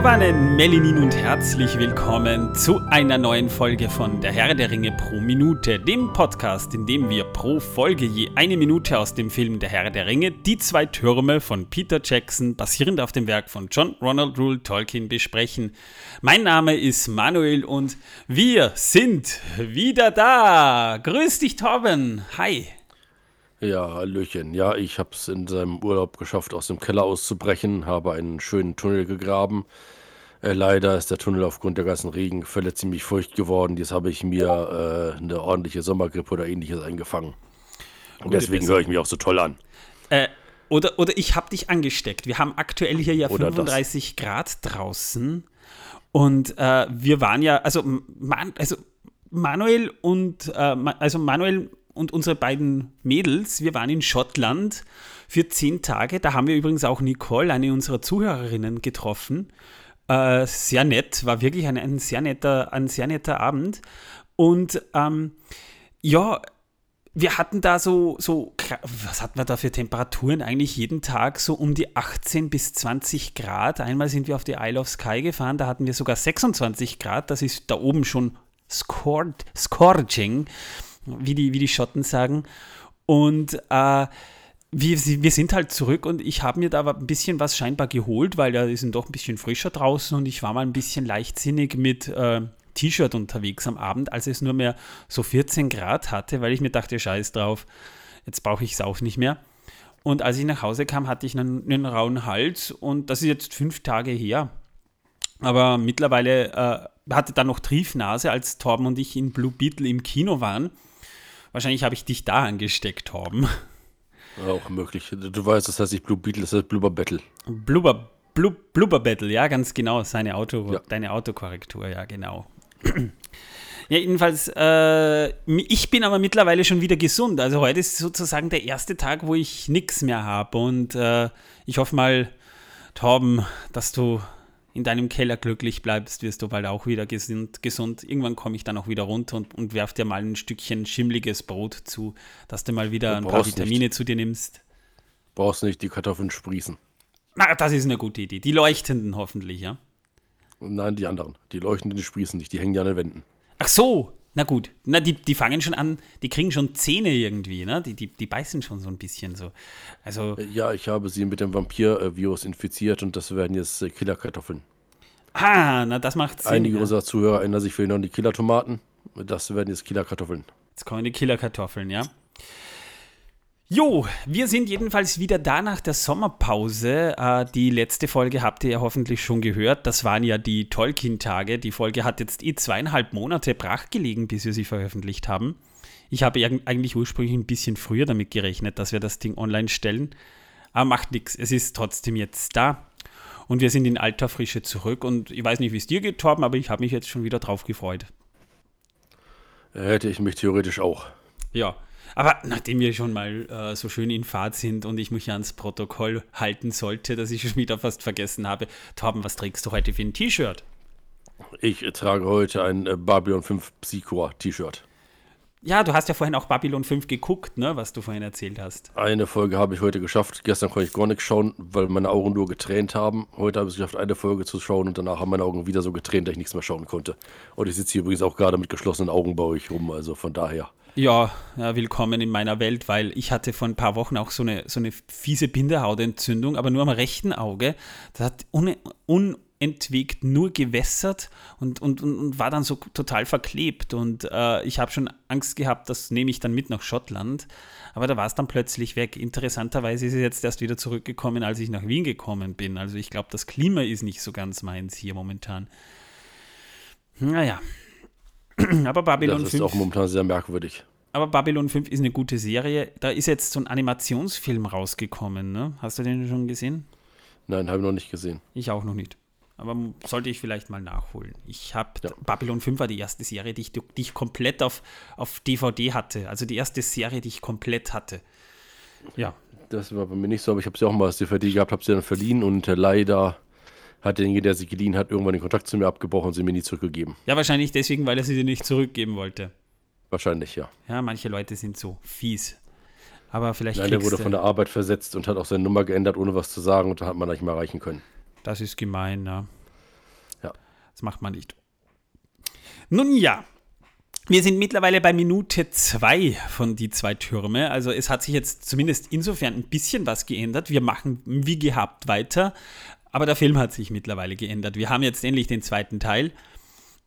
Megovanen, Melinin und herzlich willkommen zu einer neuen Folge von Der Herr der Ringe pro Minute, dem Podcast, in dem wir pro Folge je eine Minute aus dem Film Der Herr der Ringe, Die zwei Türme von Peter Jackson, basierend auf dem Werk von John Ronald Rule Tolkien, besprechen. Mein Name ist Manuel und wir sind wieder da. Grüß dich, Torben. Hi. Ja, Hallöchen. Ja, ich habe es in seinem Urlaub geschafft, aus dem Keller auszubrechen, habe einen schönen Tunnel gegraben. Äh, leider ist der Tunnel aufgrund der ganzen Regenfälle ziemlich feucht geworden. Jetzt habe ich mir äh, eine ordentliche Sommergrippe oder ähnliches eingefangen. Und deswegen höre ich mich auch so toll an. Äh, oder, oder ich habe dich angesteckt. Wir haben aktuell hier ja oder 35 das. Grad draußen. Und äh, wir waren ja, also, man, also Manuel und, äh, also Manuel und unsere beiden Mädels, wir waren in Schottland für zehn Tage. Da haben wir übrigens auch Nicole, eine unserer Zuhörerinnen, getroffen. Äh, sehr nett, war wirklich ein, ein, sehr netter, ein sehr netter Abend. Und ähm, ja, wir hatten da so, so, was hatten wir da für Temperaturen? Eigentlich jeden Tag so um die 18 bis 20 Grad. Einmal sind wir auf die Isle of Skye gefahren, da hatten wir sogar 26 Grad. Das ist da oben schon scorching wie die, wie die Schotten sagen. Und äh, wir, wir sind halt zurück und ich habe mir da ein bisschen was scheinbar geholt, weil da ist doch ein bisschen frischer draußen und ich war mal ein bisschen leichtsinnig mit äh, T-Shirt unterwegs am Abend, als es nur mehr so 14 Grad hatte, weil ich mir dachte, scheiß drauf, jetzt brauche ich es auch nicht mehr. Und als ich nach Hause kam, hatte ich einen, einen rauen Hals und das ist jetzt fünf Tage her. Aber mittlerweile äh, hatte dann noch Triefnase, als Torben und ich in Blue Beetle im Kino waren. Wahrscheinlich habe ich dich da angesteckt, Torben. Auch möglich. Du weißt, das heißt nicht Blue Beetle, das heißt Blubber Battle. Blubber, Blub, Blubber Battle, ja, ganz genau. Seine Auto, ja. Deine Autokorrektur, ja, genau. ja, jedenfalls, äh, ich bin aber mittlerweile schon wieder gesund. Also heute ist sozusagen der erste Tag, wo ich nichts mehr habe. Und äh, ich hoffe mal, Torben, dass du in deinem Keller glücklich bleibst, wirst du bald auch wieder gesund. gesund. Irgendwann komme ich dann auch wieder runter und, und werf dir mal ein Stückchen schimmliges Brot zu, dass du mal wieder du ein paar Vitamine nicht. zu dir nimmst. Brauchst nicht die Kartoffeln sprießen. Na, das ist eine gute Idee. Die leuchtenden hoffentlich, ja? Nein, die anderen. Die leuchtenden, sprießen nicht. Die hängen ja an den Wänden. Ach so, na gut. Na, die, die fangen schon an, die kriegen schon Zähne irgendwie, ne? Die, die, die beißen schon so ein bisschen so. Also. Ja, ich habe sie mit dem Vampir-Virus infiziert und das werden jetzt äh, Killerkartoffeln. Ah, na, das macht Sinn. Einige ja. unserer Zuhörer erinnern sich vielleicht noch an die Killertomaten. Das werden jetzt Killerkartoffeln. Jetzt kommen die Killerkartoffeln, ja. Jo, wir sind jedenfalls wieder da nach der Sommerpause. Äh, die letzte Folge habt ihr ja hoffentlich schon gehört. Das waren ja die Tolkien-Tage. Die Folge hat jetzt eh zweieinhalb Monate brach gelegen, bis wir sie veröffentlicht haben. Ich habe eigentlich ursprünglich ein bisschen früher damit gerechnet, dass wir das Ding online stellen. Aber macht nichts. Es ist trotzdem jetzt da. Und wir sind in alter Frische zurück. Und ich weiß nicht, wie es dir geht, Torben, aber ich habe mich jetzt schon wieder drauf gefreut. Hätte ich mich theoretisch auch. Ja, aber nachdem wir schon mal äh, so schön in Fahrt sind und ich mich ans Protokoll halten sollte, dass ich schon wieder fast vergessen habe, Torben, was trägst du heute für ein T-Shirt? Ich trage heute ein äh, Babylon 5 Psycho T-Shirt. Ja, du hast ja vorhin auch Babylon 5 geguckt, ne, was du vorhin erzählt hast. Eine Folge habe ich heute geschafft. Gestern konnte ich gar nichts schauen, weil meine Augen nur getränt haben. Heute habe ich es geschafft, eine Folge zu schauen und danach haben meine Augen wieder so getränt, dass ich nichts mehr schauen konnte. Und ich sitze hier übrigens auch gerade mit geschlossenen Augen bei euch rum, also von daher. Ja, ja, willkommen in meiner Welt, weil ich hatte vor ein paar Wochen auch so eine, so eine fiese Bindehautentzündung, aber nur am rechten Auge. Das hat un, unentwegt nur gewässert und, und, und, war dann so total verklebt. Und äh, ich habe schon Angst gehabt, das nehme ich dann mit nach Schottland. Aber da war es dann plötzlich weg. Interessanterweise ist es jetzt erst wieder zurückgekommen, als ich nach Wien gekommen bin. Also ich glaube, das Klima ist nicht so ganz meins hier momentan. Naja, aber Babylon 5. Das ist 5, auch momentan sehr merkwürdig. Aber Babylon 5 ist eine gute Serie. Da ist jetzt so ein Animationsfilm rausgekommen. Ne? Hast du den schon gesehen? Nein, habe ich noch nicht gesehen. Ich auch noch nicht. Aber sollte ich vielleicht mal nachholen. Ich habe ja. Babylon 5 war die erste Serie, die ich, die ich komplett auf, auf DVD hatte. Also die erste Serie, die ich komplett hatte. Ja. Das war bei mir nicht so, aber ich habe sie auch mal als DVD gehabt, habe sie dann verliehen und äh, leider hat derjenige, der sie geliehen hat, irgendwann den Kontakt zu mir abgebrochen und sie mir nie zurückgegeben. Ja, wahrscheinlich deswegen, weil er sie dir nicht zurückgeben wollte. Wahrscheinlich, ja. Ja, manche Leute sind so fies. Aber vielleicht. Nein, der wurde von der Arbeit versetzt und hat auch seine Nummer geändert, ohne was zu sagen und da hat man nicht mehr erreichen können. Das ist gemein, ja. Das macht man nicht. Nun ja, wir sind mittlerweile bei Minute zwei von die zwei Türme. Also es hat sich jetzt zumindest insofern ein bisschen was geändert. Wir machen wie gehabt weiter, aber der Film hat sich mittlerweile geändert. Wir haben jetzt endlich den zweiten Teil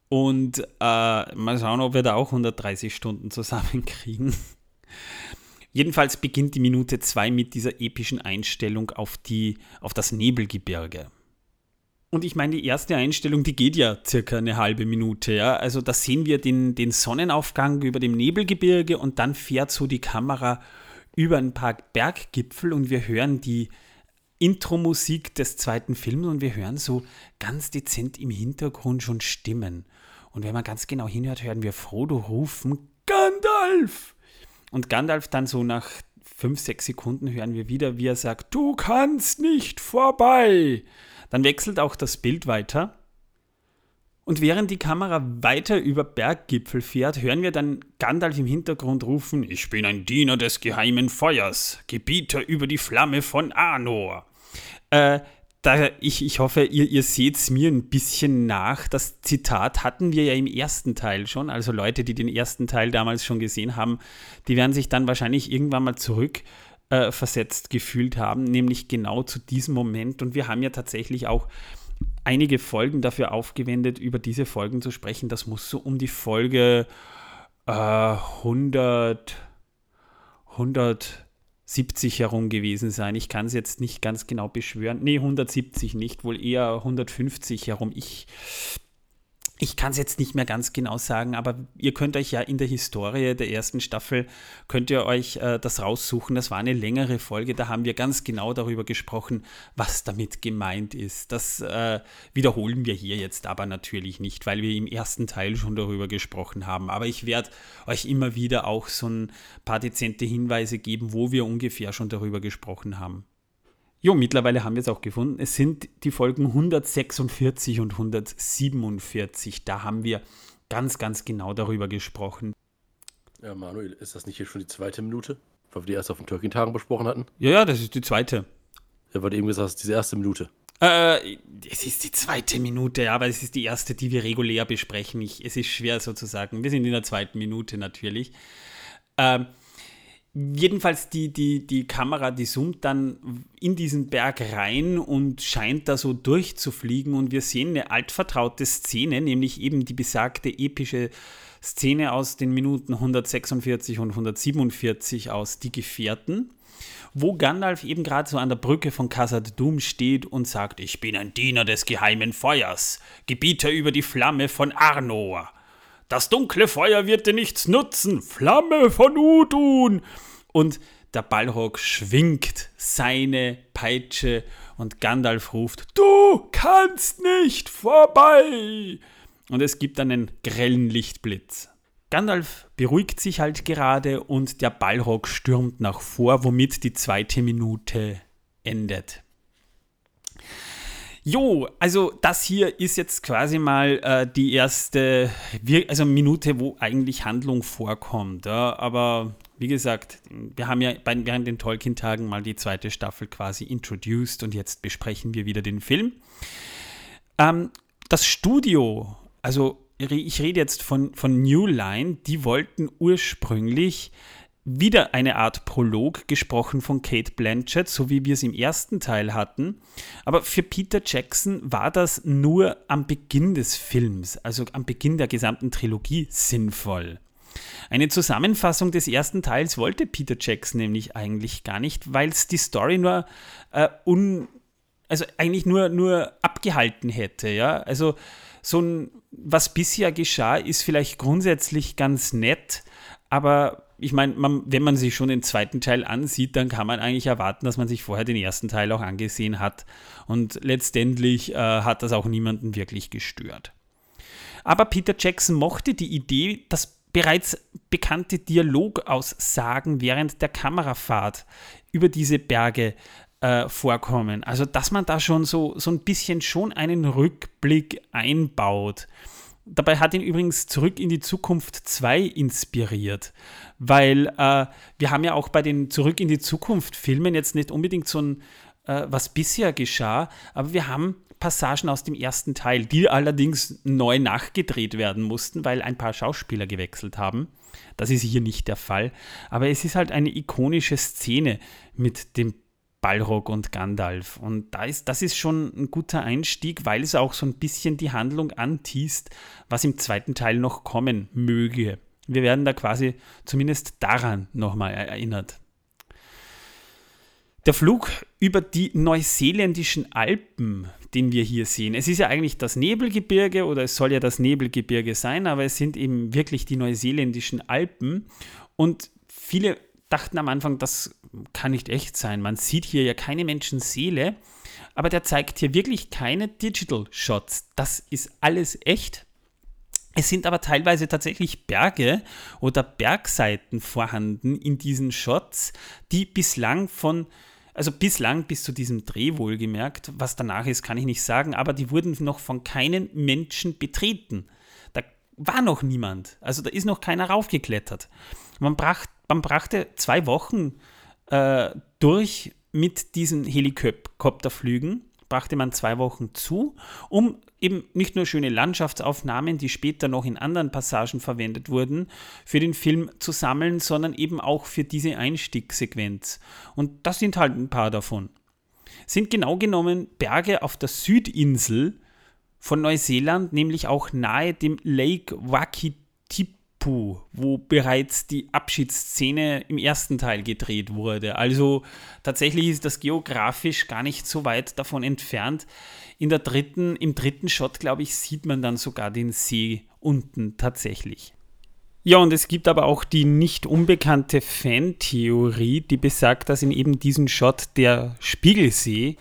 und äh, mal schauen, ob wir da auch 130 Stunden zusammenkriegen. Jedenfalls beginnt die Minute zwei mit dieser epischen Einstellung auf, die, auf das Nebelgebirge. Und ich meine, die erste Einstellung, die geht ja circa eine halbe Minute. Ja? Also da sehen wir den, den Sonnenaufgang über dem Nebelgebirge und dann fährt so die Kamera über ein paar Berggipfel und wir hören die Intro-Musik des zweiten Films und wir hören so ganz dezent im Hintergrund schon Stimmen. Und wenn man ganz genau hinhört, hören wir Frodo rufen, Gandalf! Und Gandalf dann so nach fünf, sechs Sekunden hören wir wieder, wie er sagt, du kannst nicht vorbei. Dann wechselt auch das Bild weiter. Und während die Kamera weiter über Berggipfel fährt, hören wir dann Gandalf im Hintergrund rufen: Ich bin ein Diener des geheimen Feuers, Gebieter über die Flamme von Arnor. Äh, da, ich, ich hoffe, ihr, ihr seht es mir ein bisschen nach. Das Zitat hatten wir ja im ersten Teil schon. Also Leute, die den ersten Teil damals schon gesehen haben, die werden sich dann wahrscheinlich irgendwann mal zurück äh, versetzt gefühlt haben, nämlich genau zu diesem Moment. Und wir haben ja tatsächlich auch einige Folgen dafür aufgewendet, über diese Folgen zu sprechen. Das muss so um die Folge äh, 100, 170 herum gewesen sein. Ich kann es jetzt nicht ganz genau beschwören. Nee, 170 nicht, wohl eher 150 herum. Ich ich kann es jetzt nicht mehr ganz genau sagen, aber ihr könnt euch ja in der Historie der ersten Staffel, könnt ihr euch äh, das raussuchen. Das war eine längere Folge, da haben wir ganz genau darüber gesprochen, was damit gemeint ist. Das äh, wiederholen wir hier jetzt aber natürlich nicht, weil wir im ersten Teil schon darüber gesprochen haben. Aber ich werde euch immer wieder auch so ein paar dezente Hinweise geben, wo wir ungefähr schon darüber gesprochen haben. Jo, mittlerweile haben wir es auch gefunden. Es sind die Folgen 146 und 147. Da haben wir ganz, ganz genau darüber gesprochen. Ja, Manuel, ist das nicht hier schon die zweite Minute? Weil wir die erst auf den Türkentagen besprochen hatten? Ja, ja, das ist die zweite. Ja, weil du eben gesagt hast, diese erste Minute. Äh, es ist die zweite Minute, aber es ist die erste, die wir regulär besprechen. Ich, es ist schwer sozusagen. Wir sind in der zweiten Minute natürlich. Ähm, Jedenfalls die, die, die Kamera, die zoomt dann in diesen Berg rein und scheint da so durchzufliegen und wir sehen eine altvertraute Szene, nämlich eben die besagte epische Szene aus den Minuten 146 und 147 aus Die Gefährten, wo Gandalf eben gerade so an der Brücke von Khazad Dum steht und sagt, ich bin ein Diener des geheimen Feuers, Gebieter über die Flamme von Arnor. Das dunkle Feuer wird dir nichts nutzen. Flamme von Udun. Und der Balrog schwingt seine Peitsche und Gandalf ruft: Du kannst nicht vorbei. Und es gibt einen grellen Lichtblitz. Gandalf beruhigt sich halt gerade und der Balrog stürmt nach vor, womit die zweite Minute endet. Jo, also das hier ist jetzt quasi mal äh, die erste also Minute, wo eigentlich Handlung vorkommt. Ja? Aber wie gesagt, wir haben ja bei, während den Tolkien-Tagen mal die zweite Staffel quasi introduced und jetzt besprechen wir wieder den Film. Ähm, das Studio, also ich rede jetzt von, von New Line, die wollten ursprünglich wieder eine Art Prolog gesprochen von Kate Blanchett, so wie wir es im ersten Teil hatten. Aber für Peter Jackson war das nur am Beginn des Films, also am Beginn der gesamten Trilogie, sinnvoll. Eine Zusammenfassung des ersten Teils wollte Peter Jackson nämlich eigentlich gar nicht, weil es die Story nur äh, un, also eigentlich nur, nur abgehalten hätte. Ja? Also so ein, was bisher geschah, ist vielleicht grundsätzlich ganz nett, aber ich meine, wenn man sich schon den zweiten Teil ansieht, dann kann man eigentlich erwarten, dass man sich vorher den ersten Teil auch angesehen hat. Und letztendlich äh, hat das auch niemanden wirklich gestört. Aber Peter Jackson mochte die Idee, dass bereits bekannte Dialogaussagen während der Kamerafahrt über diese Berge äh, vorkommen. Also, dass man da schon so, so ein bisschen schon einen Rückblick einbaut. Dabei hat ihn übrigens Zurück in die Zukunft 2 inspiriert, weil äh, wir haben ja auch bei den Zurück in die Zukunft Filmen jetzt nicht unbedingt so ein äh, was bisher geschah, aber wir haben Passagen aus dem ersten Teil, die allerdings neu nachgedreht werden mussten, weil ein paar Schauspieler gewechselt haben. Das ist hier nicht der Fall. Aber es ist halt eine ikonische Szene mit dem Balrog und Gandalf. Und da ist, das ist schon ein guter Einstieg, weil es auch so ein bisschen die Handlung antiest, was im zweiten Teil noch kommen möge. Wir werden da quasi zumindest daran nochmal erinnert. Der Flug über die neuseeländischen Alpen, den wir hier sehen. Es ist ja eigentlich das Nebelgebirge oder es soll ja das Nebelgebirge sein, aber es sind eben wirklich die neuseeländischen Alpen. Und viele dachten am Anfang, das kann nicht echt sein. Man sieht hier ja keine Menschenseele, aber der zeigt hier wirklich keine Digital Shots. Das ist alles echt. Es sind aber teilweise tatsächlich Berge oder Bergseiten vorhanden in diesen Shots, die bislang von, also bislang bis zu diesem Dreh wohlgemerkt, was danach ist, kann ich nicht sagen, aber die wurden noch von keinen Menschen betreten. Da war noch niemand, also da ist noch keiner raufgeklettert. Man, brach, man brachte zwei Wochen äh, durch mit diesen Helikopterflügen, brachte man zwei Wochen zu, um eben nicht nur schöne Landschaftsaufnahmen, die später noch in anderen Passagen verwendet wurden, für den Film zu sammeln, sondern eben auch für diese Einstiegssequenz. Und das sind halt ein paar davon. Sind genau genommen Berge auf der Südinsel von Neuseeland, nämlich auch nahe dem Lake Wakitipu Apu, wo bereits die Abschiedsszene im ersten Teil gedreht wurde. Also tatsächlich ist das geografisch gar nicht so weit davon entfernt. In der dritten, im dritten Shot, glaube ich, sieht man dann sogar den See unten tatsächlich. Ja, und es gibt aber auch die nicht unbekannte Fantheorie, die besagt, dass in eben diesem Shot der Spiegelsee,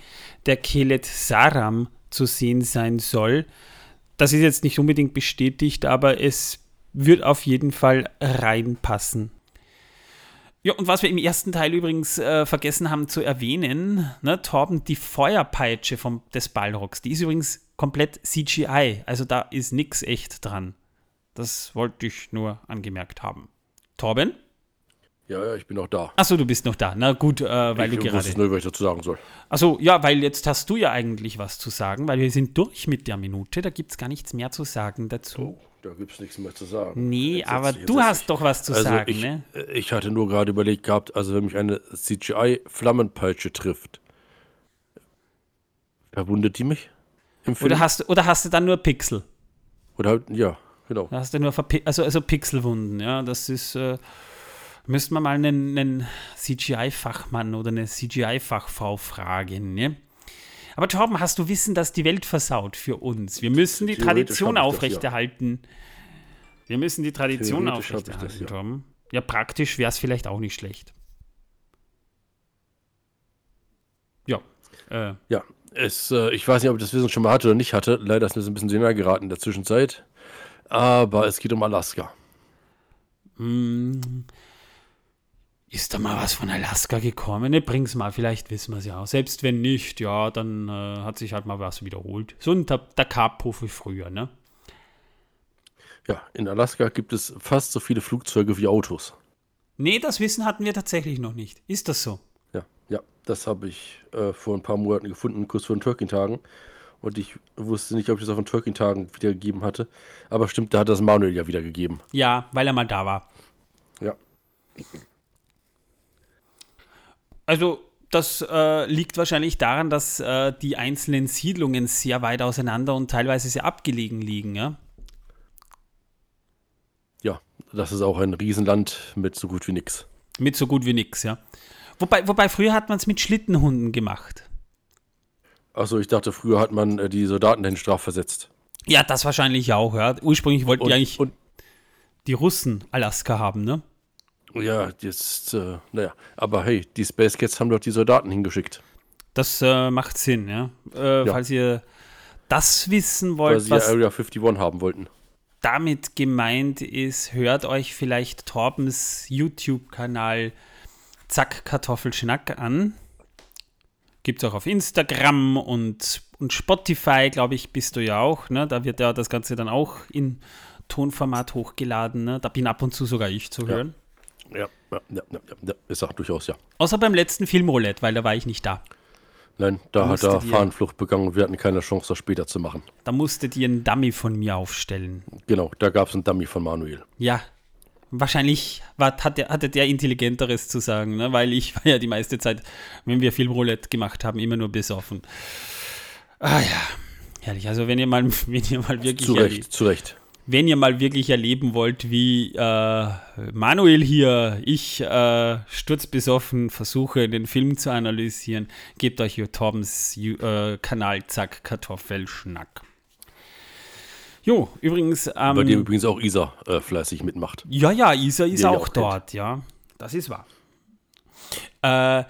der Kelet Saram, zu sehen sein soll. Das ist jetzt nicht unbedingt bestätigt, aber es wird auf jeden Fall reinpassen. Ja, und was wir im ersten Teil übrigens äh, vergessen haben zu erwähnen, ne, Torben, die Feuerpeitsche vom, des Ballrocks, die ist übrigens komplett CGI, also da ist nichts echt dran. Das wollte ich nur angemerkt haben. Torben? Ja, ja, ich bin noch da. Achso, du bist noch da. Na gut, äh, weil ich du gerade. Ich nur, was ich dazu sagen soll. Achso, ja, weil jetzt hast du ja eigentlich was zu sagen, weil wir sind durch mit der Minute, da gibt es gar nichts mehr zu sagen dazu. Oh. Da gibt es nichts mehr zu sagen. Nee, jetzt aber du hast doch was zu also sagen, ich, ne? Ich hatte nur gerade überlegt gehabt, also wenn mich eine CGI-Flammenpeitsche trifft, verwundet die mich? Oder hast, oder hast du dann nur Pixel? Oder halt, ja, genau. Da hast du nur also, also Pixelwunden, ja. Das ist, äh, müsste man mal einen, einen CGI-Fachmann oder eine CGI-Fachfrau fragen, ne? Aber Torben, hast du Wissen, dass die Welt versaut für uns? Wir müssen die Tradition aufrechterhalten. Das, ja. Wir müssen die Tradition aufrechterhalten, das, ja. Torben. Ja, praktisch wäre es vielleicht auch nicht schlecht. Ja. Äh. Ja, es, äh, ich weiß nicht, ob ich das Wissen schon mal hatte oder nicht hatte. Leider ist mir das ein bisschen sehr geraten in der Zwischenzeit. Aber es geht um Alaska. Hm. Ist da mal was von Alaska gekommen? Ne, bring's mal, vielleicht wissen wir es ja. Selbst wenn nicht, ja, dann äh, hat sich halt mal was wiederholt. So ein Dakar-Puff wie früher, ne? Ja, in Alaska gibt es fast so viele Flugzeuge wie Autos. Nee, das Wissen hatten wir tatsächlich noch nicht. Ist das so? Ja, ja, das habe ich äh, vor ein paar Monaten gefunden, kurz vor den Turkey-Tagen. Und ich wusste nicht, ob ich das auf den Turkey-Tagen wiedergegeben hatte. Aber stimmt, da hat das Manuel ja wiedergegeben. Ja, weil er mal da war. Ja. Also das äh, liegt wahrscheinlich daran, dass äh, die einzelnen Siedlungen sehr weit auseinander und teilweise sehr abgelegen liegen, ja? Ja, das ist auch ein Riesenland mit so gut wie nix. Mit so gut wie nix, ja. Wobei, wobei früher hat man es mit Schlittenhunden gemacht. Achso, ich dachte, früher hat man äh, die Soldaten den strafversetzt. Ja, das wahrscheinlich auch, ja. Ursprünglich wollten und, die eigentlich die Russen Alaska haben, ne? Ja, jetzt, äh, naja, aber hey, die Space Cats haben doch die Soldaten hingeschickt. Das äh, macht Sinn, ja? Äh, ja. Falls ihr das wissen wollt, Weil sie was Area 51 haben wollten. Damit gemeint ist, hört euch vielleicht Torbens YouTube-Kanal Zack Kartoffelschnack an. Gibt es auch auf Instagram und, und Spotify, glaube ich, bist du ja auch. Ne? Da wird ja das Ganze dann auch in Tonformat hochgeladen. Ne? Da bin ab und zu sogar ich zu hören. Ja, ja, ja, ja, ja, ist auch durchaus, ja. Außer beim letzten Filmroulette, weil da war ich nicht da. Nein, da hat er Fahnenflucht begangen und wir hatten keine Chance, das später zu machen. Da musstet ihr einen Dummy von mir aufstellen. Genau, da gab es einen Dummy von Manuel. Ja, wahrscheinlich war, hatte, hatte der Intelligenteres zu sagen, ne? weil ich war ja die meiste Zeit, wenn wir Filmroulette gemacht haben, immer nur besoffen. Ah ja, herrlich. Also wenn ihr mal, wenn ihr mal wirklich... Zu Recht, zu Recht wenn ihr mal wirklich erleben wollt, wie äh, Manuel hier, ich äh, sturzbesoffen versuche, den Film zu analysieren, gebt euch hier Torbens äh, Kanal Zack Kartoffelschnack. Jo, übrigens. Ähm, Bei dem übrigens auch Isa äh, fleißig mitmacht. Ja, ja, Isa ist auch, auch dort, ja. Das ist wahr. Äh,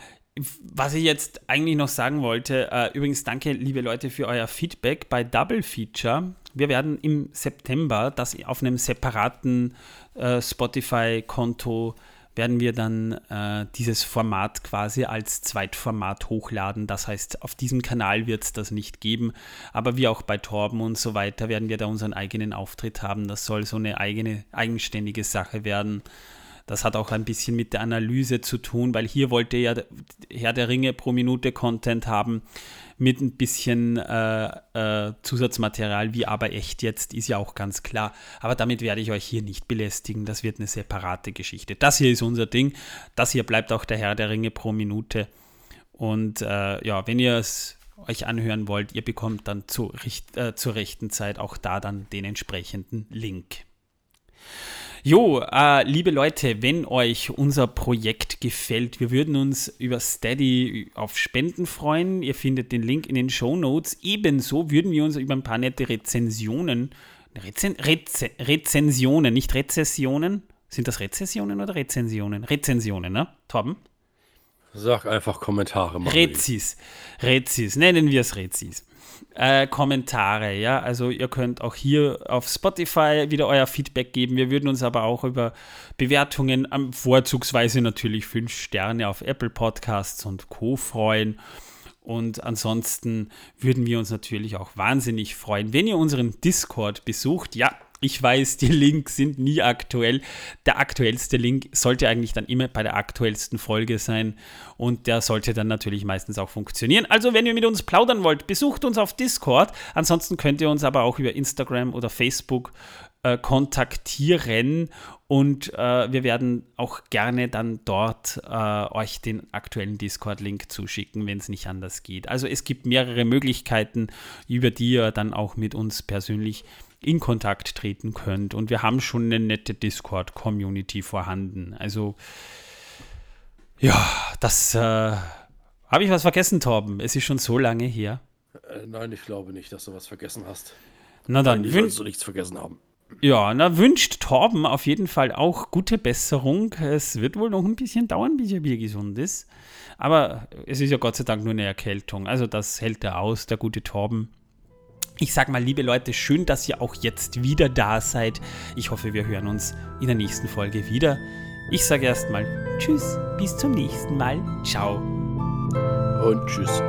was ich jetzt eigentlich noch sagen wollte, äh, übrigens danke, liebe Leute, für euer Feedback bei Double Feature. Wir werden im September das auf einem separaten äh, Spotify-Konto werden wir dann äh, dieses Format quasi als Zweitformat hochladen. Das heißt, auf diesem Kanal wird es das nicht geben, aber wie auch bei Torben und so weiter werden wir da unseren eigenen Auftritt haben. Das soll so eine eigene, eigenständige Sache werden. Das hat auch ein bisschen mit der Analyse zu tun, weil hier wollte ja Herr der Ringe pro Minute Content haben mit ein bisschen äh, äh, Zusatzmaterial, wie aber echt jetzt, ist ja auch ganz klar. Aber damit werde ich euch hier nicht belästigen. Das wird eine separate Geschichte. Das hier ist unser Ding. Das hier bleibt auch der Herr der Ringe pro Minute. Und äh, ja, wenn ihr es euch anhören wollt, ihr bekommt dann zu, äh, zur rechten Zeit auch da dann den entsprechenden Link. Jo, äh, liebe Leute, wenn euch unser Projekt gefällt, wir würden uns über Steady auf Spenden freuen. Ihr findet den Link in den Show Notes. Ebenso würden wir uns über ein paar nette Rezensionen, Rezen, Reze, Rezensionen, nicht Rezessionen. Sind das Rezessionen oder Rezensionen? Rezensionen, ne? Torben? Sag einfach Kommentare. Rezis. Rezis, nennen wir es Rezis äh, Kommentare. Ja, also ihr könnt auch hier auf Spotify wieder euer Feedback geben. Wir würden uns aber auch über Bewertungen, ähm, vorzugsweise natürlich fünf Sterne auf Apple Podcasts und Co. freuen. Und ansonsten würden wir uns natürlich auch wahnsinnig freuen, wenn ihr unseren Discord besucht. Ja, ich weiß, die Links sind nie aktuell. Der aktuellste Link sollte eigentlich dann immer bei der aktuellsten Folge sein und der sollte dann natürlich meistens auch funktionieren. Also, wenn ihr mit uns plaudern wollt, besucht uns auf Discord. Ansonsten könnt ihr uns aber auch über Instagram oder Facebook äh, kontaktieren und äh, wir werden auch gerne dann dort äh, euch den aktuellen Discord-Link zuschicken, wenn es nicht anders geht. Also es gibt mehrere Möglichkeiten, über die ihr dann auch mit uns persönlich in Kontakt treten könnt. Und wir haben schon eine nette Discord-Community vorhanden. Also, ja, das. Äh, Habe ich was vergessen, Torben? Es ist schon so lange her. Äh, nein, ich glaube nicht, dass du was vergessen hast. Na dann, Eigentlich sollst du nichts vergessen haben. Ja, na wünscht Torben auf jeden Fall auch gute Besserung. Es wird wohl noch ein bisschen dauern, bis er wieder gesund ist. Aber es ist ja Gott sei Dank nur eine Erkältung. Also das hält er aus, der gute Torben. Ich sag mal, liebe Leute, schön, dass ihr auch jetzt wieder da seid. Ich hoffe, wir hören uns in der nächsten Folge wieder. Ich sage erstmal Tschüss, bis zum nächsten Mal. Ciao. Und Tschüss.